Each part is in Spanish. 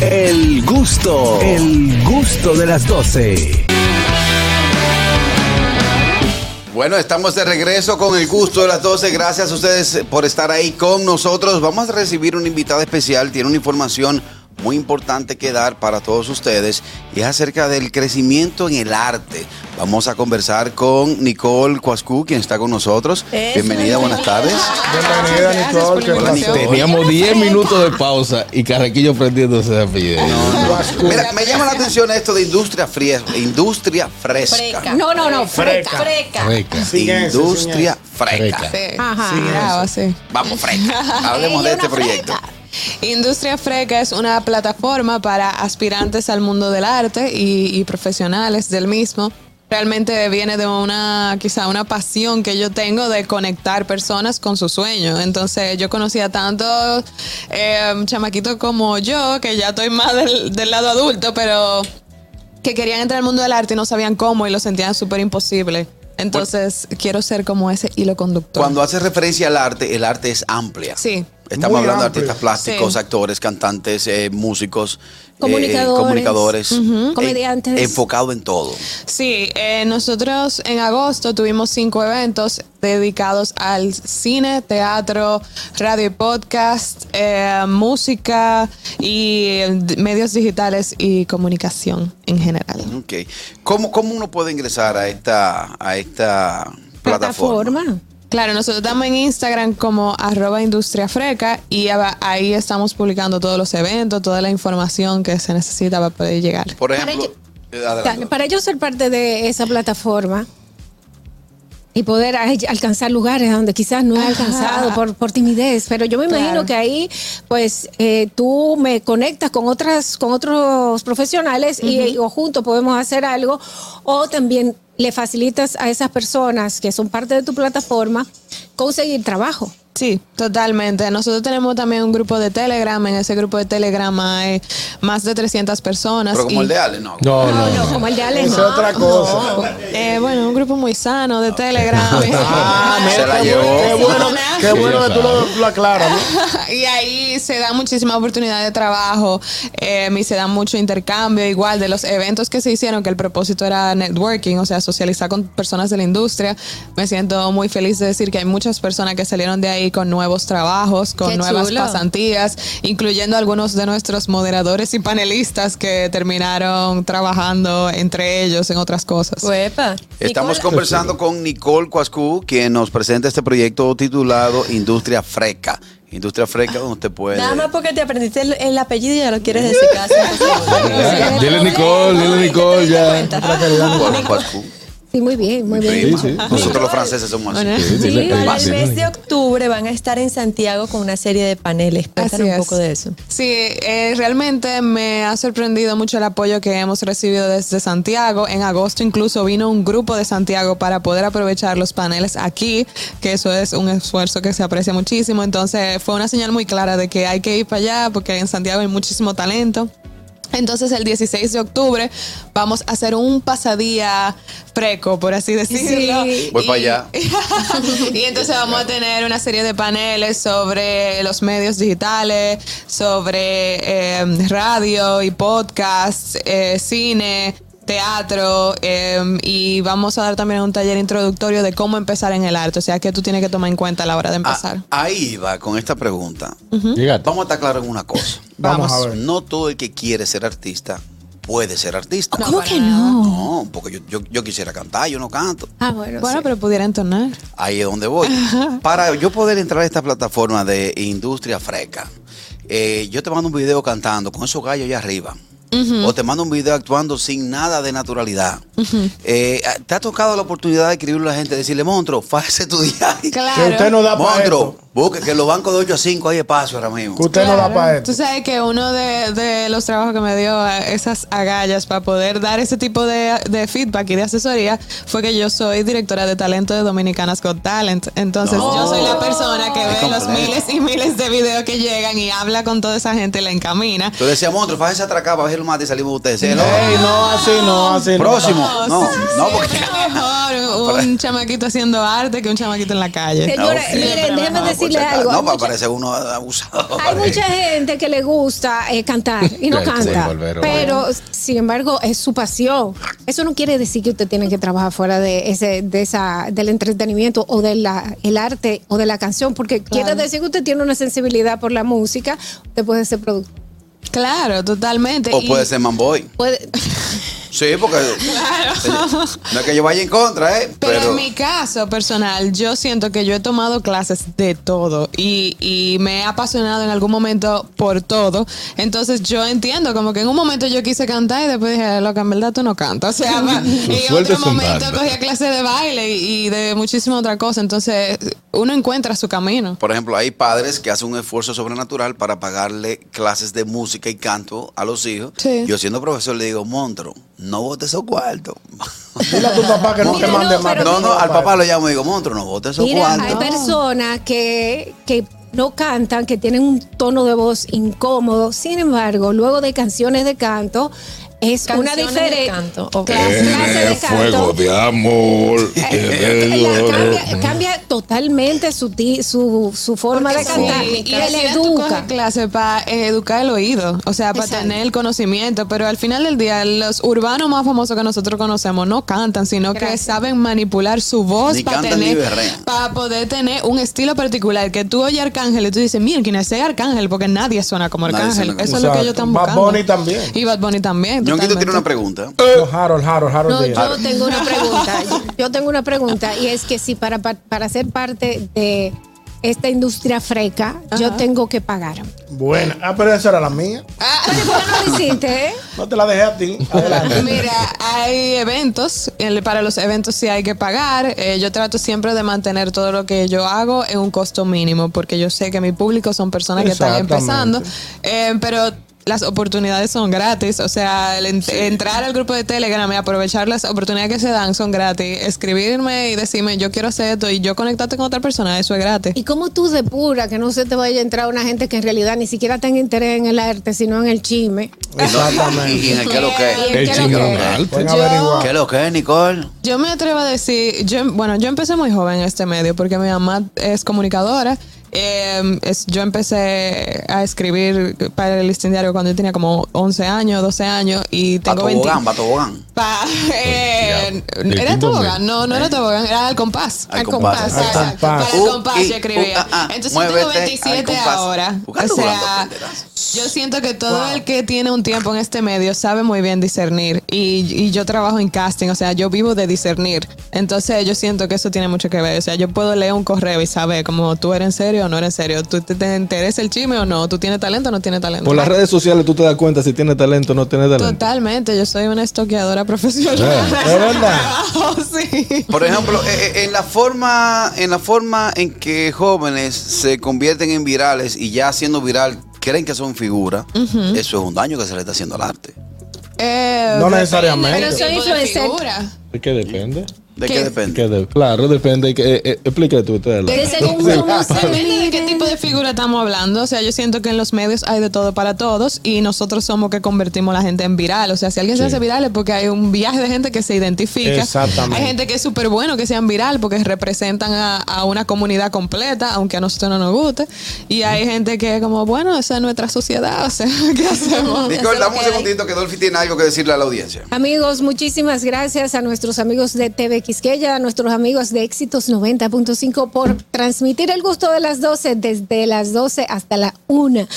El gusto, el gusto de las 12. Bueno, estamos de regreso con el gusto de las 12. Gracias a ustedes por estar ahí con nosotros. Vamos a recibir una invitada especial. Tiene una información muy importante que dar para todos ustedes y es acerca del crecimiento en el arte. Vamos a conversar con Nicole Cuascu, quien está con nosotros. Bienvenida, buenas tardes. Bienvenida, Nicole. Hola, Nicole. Teníamos 10 minutos de pausa y Carrequillo prendiéndose de apellido. Mira, me llama la atención esto de industria fresca. Industria fresca. No, no, no, freca. Freca. Freca. Eso, Industria Freca. Ajá. Bravo, sí. Vamos, fresca. Hablemos de este proyecto. Industria Freca es una plataforma para aspirantes al mundo del arte y, y profesionales del mismo. Realmente viene de una, quizá una pasión que yo tengo de conectar personas con sus sueños. Entonces yo conocía tanto eh, chamaquitos como yo, que ya estoy más del, del lado adulto, pero que querían entrar al mundo del arte y no sabían cómo y lo sentían súper imposible. Entonces quiero ser como ese hilo conductor. Cuando hace referencia al arte, el arte es amplia. Sí. Estamos Muy hablando de artistas plásticos, Sí. actores, cantantes, eh, músicos, eh, Comunicadores. comunicadores, Ujú. eh, Comediantes. enfocado en todo. Sí, eh, nosotros en agosto tuvimos cinco eventos dedicados al cine, teatro, radio y podcast, eh, música y eh, medios digitales y comunicación en general. Ok. ¿Cómo, cómo uno puede ingresar a esta, a esta plataforma? Plataforma. Claro, nosotros estamos en Instagram como arroba industria freca y ahí estamos publicando todos los eventos, toda la información que se necesita para poder llegar. Por Para ejemplo, ello- eh. Para ellos ser parte de esa plataforma y poder alcanzar lugares donde quizás no he alcanzado por, por timidez, pero yo me imagino Claro. que ahí pues eh, tú me conectas con otras con otros profesionales y o juntos podemos hacer algo o también le facilitas a esas personas que son parte de tu plataforma conseguir trabajo. Sí, totalmente. Nosotros tenemos también un grupo de Telegram. En ese grupo de Telegram hay más de 300 personas. Pero como y- el de Ale, no. No, No, no. no, como el de Alex. Esa es otra cosa. Eh, bueno, un grupo muy sano de Telegram. Ah, mira, Se la qué llevó. bueno, qué bueno, qué bueno que tú lo, lo aclaras. ¿no? y ahí se da muchísima oportunidad de trabajo eh, y se da mucho intercambio igual de los eventos que se hicieron que el propósito era networking o sea socializar con personas de la industria me siento muy feliz de decir que hay muchas personas que salieron de ahí con nuevos trabajos con Qué nuevas chulo. pasantías incluyendo algunos de nuestros moderadores y panelistas que terminaron trabajando entre ellos en otras cosas Uepa. Estamos Nicole, conversando con Nicole Cuascu, quien nos presenta este proyecto titulado Industria Freca. Industria Freca, donde usted puede. Nada más porque te aprendiste el, el apellido y ya lo quieres decir casi. Dile Nicole, dile Nicole ya. Sí, muy bien, muy bien. Sí, sí. Nosotros los franceses somos así. Sí, Para el mes de octubre van a estar en Santiago con una serie de paneles. Cuéntanos un poco de eso. Sí, eh, realmente me ha sorprendido mucho el apoyo que hemos recibido desde Santiago. En agosto incluso vino un grupo de Santiago para poder aprovechar los paneles aquí, que eso es un esfuerzo que se aprecia muchísimo. Entonces fue una señal muy clara de que hay que ir para allá porque en Santiago hay muchísimo talento. Entonces el 16 de octubre vamos a hacer un pasadía freco, por así decirlo. Sí. Voy Y- para allá. y entonces vamos a tener una serie de paneles sobre los medios digitales, sobre eh, radio y podcast, eh, cine, teatro eh, y vamos a dar también un taller introductorio de cómo empezar en el arte, o sea, que tú tienes que tomar en cuenta a la hora de empezar. Ah, ahí va con esta pregunta. Llegaste. Vamos a estar claros en una cosa. Vamos a ver. No todo el que quiere ser artista puede ser artista. ¿Cómo que no? No, porque yo, yo, yo quisiera cantar, yo no canto. Ah, bueno. bueno, sí. pero pudiera entonar. Ahí es donde voy. Para yo poder entrar a esta plataforma de industria freca, eh, yo te mando un video cantando con esos gallos allá arriba. O te mando un video actuando sin nada de naturalidad. Eh, ¿Te ha tocado la oportunidad de escribirle a la gente, decirle, monstruo, fájese estudiar? Claro. Que usted no da para Monstruo, esto. Busque que los bancos de 8 a 5 hay espacio ahora mismo. Que usted no da para Tú esto. sabes que uno de, de los trabajos que me dio eh, esas agallas para poder dar ese tipo de, de feedback y de asesoría fue que yo soy directora de talento de Dominicanas Got Talent. Entonces No. yo soy la persona que ve los miles y miles de videos que llegan y habla con toda esa gente y la encamina. Tú decías, monstruo, fájese atracar para ver el mate y salimos ustedes. Sí, no. No, así no, así no. Próximo. No, no, porque. Siempre mejor un chamaquito haciendo arte que un chamaquito en la calle. Señora, Siempre miren, déjenme mejor. Decirle decirle si acaso. algo. No, para mucha- parecer uno abusado. Hay mucha gente que le gusta eh, cantar y no canta, volver, pero sin embargo es su pasión. Eso no quiere decir que usted tiene que trabajar fuera de ese, de esa, del entretenimiento o del el arte o de la canción, porque quiere decir que usted tiene una sensibilidad por la música, usted puede ser productor. Claro, totalmente. O Y- puede ser manboy. Puede, Sí, porque no es que yo vaya en contra, ¿eh? Pero, Pero, en mi caso personal, yo siento que yo he tomado clases de todo y, y me he apasionado en algún momento por todo. Entonces yo entiendo como que en un momento yo quise cantar y después dije, loca, en verdad tú no cantas. O sea, y en otro momento cogía clases de baile y, y de muchísima otra cosa. Entonces uno encuentra su camino. por ejemplo, hay padres que hacen un esfuerzo sobrenatural para pagarle clases de música y canto a los hijos. Sí. Yo siendo profesor le digo, Montro, no botes esos cuartos. Dile a tu papá que no te mande más. No, no, al papá lo llamo y digo, Montro, no botes esos Mira, hay cuartos. personas que, que no cantan, que tienen un tono de voz incómodo. Sin embargo, luego de canciones de canto, es una Canciones de diferencia. canto, ok. Clase de canto. de amor. Eh, la- cambia, cambia totalmente su, ti- su, su forma de Porque cantar. sí, y que tú educa. clase para educar el oído, o sea, para Exacto. tener el conocimiento, pero al final del día los urbanos más famosos que nosotros conocemos no cantan, sino que Gracias. saben manipular su voz para tener para poder tener un estilo particular, que tú oyes Arcángel y tú dices, miren, quién es ese Arcángel, porque nadie suena como Arcángel. suena como- Eso es lo que ellos están Bad buscando. Bunny también. Y Bad Bunny también. Ñonguito tiene una pregunta. No, Harold, Harold, Harold No, yo tengo una pregunta. Yo, yo tengo una pregunta y es que si para, para, ser parte de esta industria freca, yo tengo que pagar. Buena. Ah, pero esa era la mía. Oye, ¿por qué no lo hiciste? eh? No te la dejé a ti. Adelante. Mira, hay eventos, para los eventos sí hay que pagar. Eh, yo trato siempre de mantener todo lo que yo hago en un costo mínimo, porque yo sé que mi público son personas que están empezando, Eh, pero las oportunidades son gratis, o sea, el ent- entrar al grupo de Telegram y aprovechar las oportunidades que se dan son gratis. Escribirme y decirme yo quiero hacer esto y yo conectarte con otra persona, eso es gratis. ¿Y cómo tú depuras que no se te vaya a entrar una gente que en realidad ni siquiera tenga interés en el arte, sino en el chisme? Exactamente. Y en el que lo ¿Y que. en El qué lo que? Yo- averiguar. ¿Qué lo que, Nicole? Yo me atrevo a decir, yo, bueno, yo empecé muy joven en este medio porque mi mamá es comunicadora. Eh, es- yo empecé a escribir para el listín diario cuando yo tenía como 11 años, 12 años y tengo Bato 20. Bogán, Bato Bogán. Pa- eh, Del ¿Era tobogán? No, no era tobogán, era al compás. Al compás. Al exacto. compás. Para el Uh, compás yo escribía. uh, ah, ah, Entonces yo tengo muévete al 27 compás. ahora. O sea, yo siento que todo el que tiene un tiempo en este medio sabe muy bien discernir. Y, y yo trabajo en casting, o sea, yo vivo de discernir. Entonces yo siento que eso tiene mucho que ver. O sea, yo puedo leer un correo y saber como tú eres en serio o no eres en serio. ¿Tú te, te interesa el chisme o no? ¿Tú tienes talento o no tienes talento? Por las redes sociales tú te das cuenta si tiene talento o no tiene talento. Totalmente, yo soy una estoqueadora profesional. Es verdad. Oh, sí. Por ejemplo, eh, eh, en la forma, en la forma en que jóvenes se convierten en virales y ya siendo viral creen que son figuras, eso es un daño que se le está haciendo al arte. Eh, No depende necesariamente. Pero soy tipo de influencer. figura. ¿De qué depende? ¿De ¿Qué? qué depende? ¿Qué de- claro, depende. Que, eh, eh, explícate tú. Te De según Depende de qué tipo de figura estamos hablando. O sea, yo siento que en los medios hay de todo para todos y nosotros somos que convertimos a la gente en viral. O sea, si alguien se hace viral es porque hay un viaje de gente que se identifica. Exactamente. Hay gente que es súper bueno que sean viral porque representan a, a una comunidad completa, aunque a nosotros no nos guste. Y hay gente que es como, bueno, esa es nuestra sociedad. O sea, ¿qué hacemos? Nicole, dame un segundito que Dolphy tiene algo que decirle a la audiencia. Amigos, muchísimas gracias a nuestros amigos de TV Quisqueya, a nuestros amigos de Éxitos 90.5 por transmitir el gusto de las 12 desde las 12 hasta la 1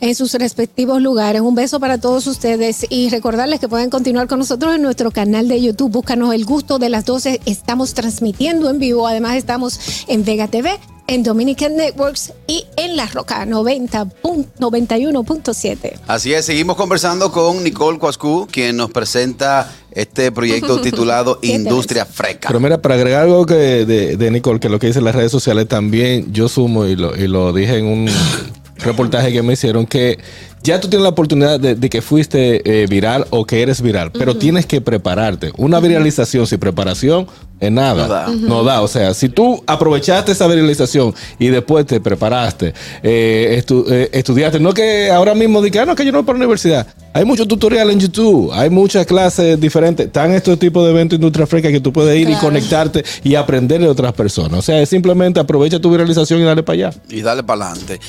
en sus respectivos lugares. Un beso para todos ustedes y recordarles que pueden continuar con nosotros en nuestro canal de YouTube. Búscanos el gusto de las 12. Estamos transmitiendo en vivo. Además, estamos en Vega TV. En Dominican Networks y en La Roca 90 pun- 91.7. Así es, seguimos conversando con Nicole Cuascu, quien nos presenta este proyecto titulado ¿Qué te Industria Freca. Pero mira, para agregar algo que de, de Nicole, que lo que dice en las redes sociales también, yo sumo y lo, y lo dije en un reportaje que me hicieron, que ya tú tienes la oportunidad de, de que fuiste eh, viral o que eres viral, pero tienes que prepararte. Una viralización sin preparación es nada. No da. No da. O sea, si tú aprovechaste esa viralización y después te preparaste, eh, estu- eh, estudiaste, no que ahora mismo digas, ah, no, que yo no voy para la universidad. Hay muchos tutoriales en YouTube, hay muchas clases diferentes. Están estos tipos de eventos industria fresca que tú puedes ir y conectarte y aprender de otras personas. O sea, es simplemente aprovecha tu viralización y dale para allá. y dale para adelante.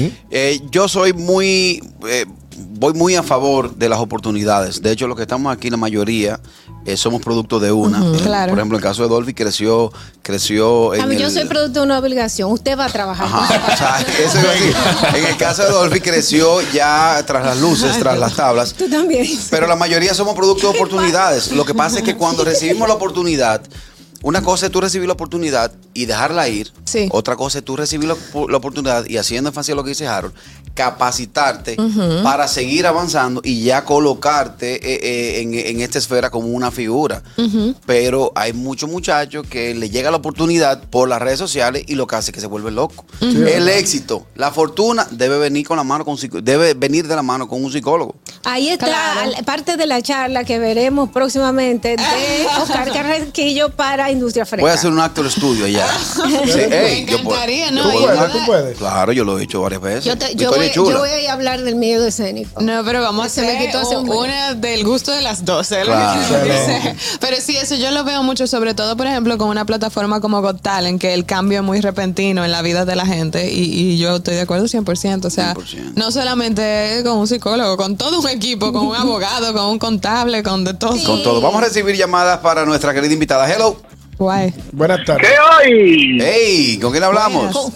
yo soy muy, eh, voy muy a favor de las oportunidades. De hecho, los que estamos aquí, la mayoría, eh, somos producto de una. Eh, claro. Por ejemplo, en el caso de Dolphy creció, creció en A mí, yo soy producto de una obligación. Usted va a trabajar. Ajá, o sea, eso decir. En el caso de Dolphy creció ya tras las luces, tras las tablas. Tú también. Pero la mayoría somos producto de oportunidades. Lo que pasa es que cuando recibimos la oportunidad, una cosa es tú recibir la oportunidad y dejarla ir. Sí. Otra cosa es tú recibir la, la oportunidad y haciendo énfasis a lo que dice Harold, capacitarte para seguir avanzando y ya colocarte eh, eh, en, en esta esfera como una figura. Pero hay muchos muchachos que le llega la oportunidad por las redes sociales y lo que hace es que se vuelve loco. El éxito, la fortuna debe venir con la mano con debe venir de la mano con un psicólogo. Ahí está Claro. parte de la charla que veremos próximamente de Oscar Carraquillo para Industria Fresca. Voy a hacer un actor estudio allá. Sí, Me encantaría, yo ¿no? Tú puedes, tú puedes. Claro, yo lo he hecho varias veces. yo, te- yo Victoria voy, yo a hablar del miedo escénico. No, pero vamos a me hacer quitó hace un una del gusto de las 12. lo Claro. Pero sí, eso yo lo veo mucho, sobre todo, por ejemplo, con una plataforma como Got Talent, que el cambio es muy repentino en la vida de la gente y, y yo estoy de acuerdo 100%. O sea, 100%. no solamente con un psicólogo, con todo un equipo, con un abogado, con un contable, con de todo. Con todo. Vamos a recibir llamadas para nuestra querida invitada. Hello. Guay. Buenas tardes. ¿Qué hay? Hey, ¿con quién hablamos?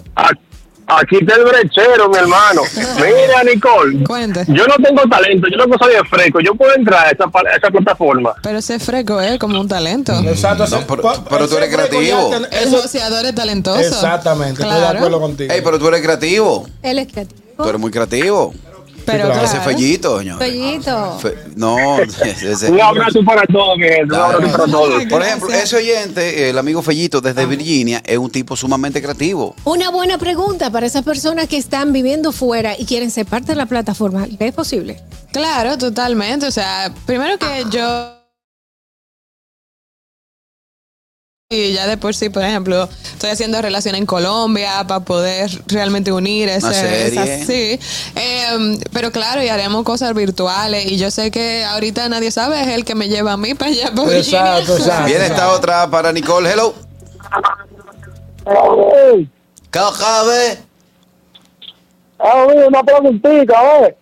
Aquí está el brechero, mi hermano. Mira, Nicole. Cuente. Yo no tengo talento, yo no soy de fresco. Yo puedo entrar a esa, pa- a esa plataforma. Pero ese freco es como un talento. Exacto. No, pero- pero tú eres fresco creativo. ten- El joseador es talentoso. Exactamente, estoy de Claro. acuerdo contigo. Hey, pero tú eres creativo. Él es creativo. Tú eres muy creativo. Pero claro. Ese fellito, señor. Bellito. Fe- no, ese- Un abrazo para todos. Un abrazo para todos. Por ejemplo, ese oyente, el amigo Fellito desde Virginia, es un tipo sumamente creativo. Una buena pregunta para esas personas que están viviendo fuera y quieren ser parte de la plataforma. ¿Es posible? Claro, totalmente. O sea, primero que yo. Y ya de por sí, por ejemplo, estoy haciendo relación en Colombia para poder realmente unir ese, Una serie. esa- sí. Em, pero claro, y haremos cosas virtuales. Y yo sé que ahorita nadie sabe, es el que me lleva a mí para allá. Para Virginia. Exacto, exacto. Bien, está otra para Nicole. Hello. Vez. Ah, una preguntita, oye.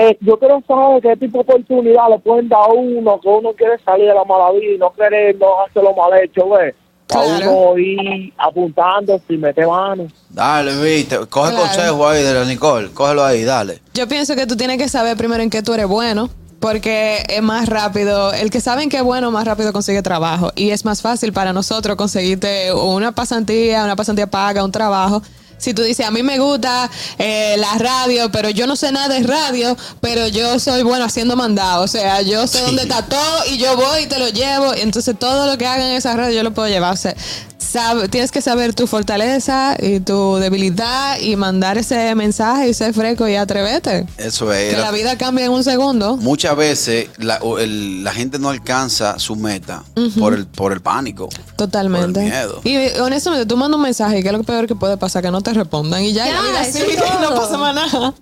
Eh, yo quiero saber qué tipo de oportunidad le pueden dar a uno que uno quiere salir de la mala vida y no quiere no hacer lo mal hecho, güey. A Claro. uno ir apuntando sin meter mano. Dale, viste. Coge Claro. consejo ahí de la Nicole. Cógelo ahí, dale. Yo pienso que tú tienes que saber primero en qué tú eres bueno. Porque es más rápido, el que sabe en qué es bueno, más rápido consigue trabajo. Y es más fácil para nosotros conseguirte una pasantía, una pasantía paga, un trabajo. Si tú dices, a mí me gusta eh, la radio, pero yo no sé nada de radio, pero yo soy bueno haciendo mandado. O sea, yo sé dónde está todo y yo voy y te lo llevo. Entonces todo lo que hagan en esa radio yo lo puedo llevar. O sea, sabe- tienes que saber tu fortaleza y tu debilidad y mandar ese mensaje y ser fresco y atrévete. Eso es. Que la vida cambia en un segundo. Muchas veces la, o el- la gente no alcanza su meta por, el, por el pánico. Totalmente. Por el miedo. Y eh, honestamente, tú mandas un mensaje y que es lo peor que puede pasar, que no te respondan y ya, sigue, no pasa más nada.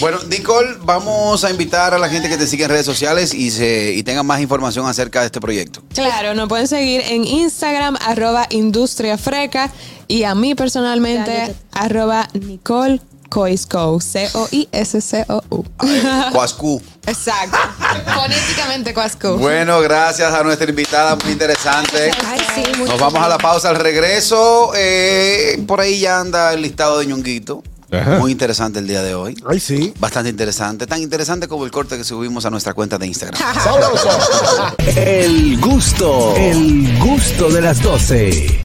Bueno, Nicole, vamos a invitar a la gente que te siga en redes sociales y, se, y tenga más información acerca de este proyecto. Claro, nos pueden seguir en Instagram, arroba Industria Freca, y a mí personalmente, arroba Nicole Coisco, C-O-I-S-C-O-U. Cuascu. Exacto. Fonéticamente Coisco. Bueno, gracias a nuestra invitada, muy interesante. Ay, sí, mucho. Nos vamos a la pausa al regreso. eh, por ahí ya anda el listado de ñonguito. Ajá. Muy interesante el día de hoy. Ay, sí. Bastante interesante. Tan interesante como el corte que subimos a nuestra cuenta de Instagram. El gusto, el gusto de las 12.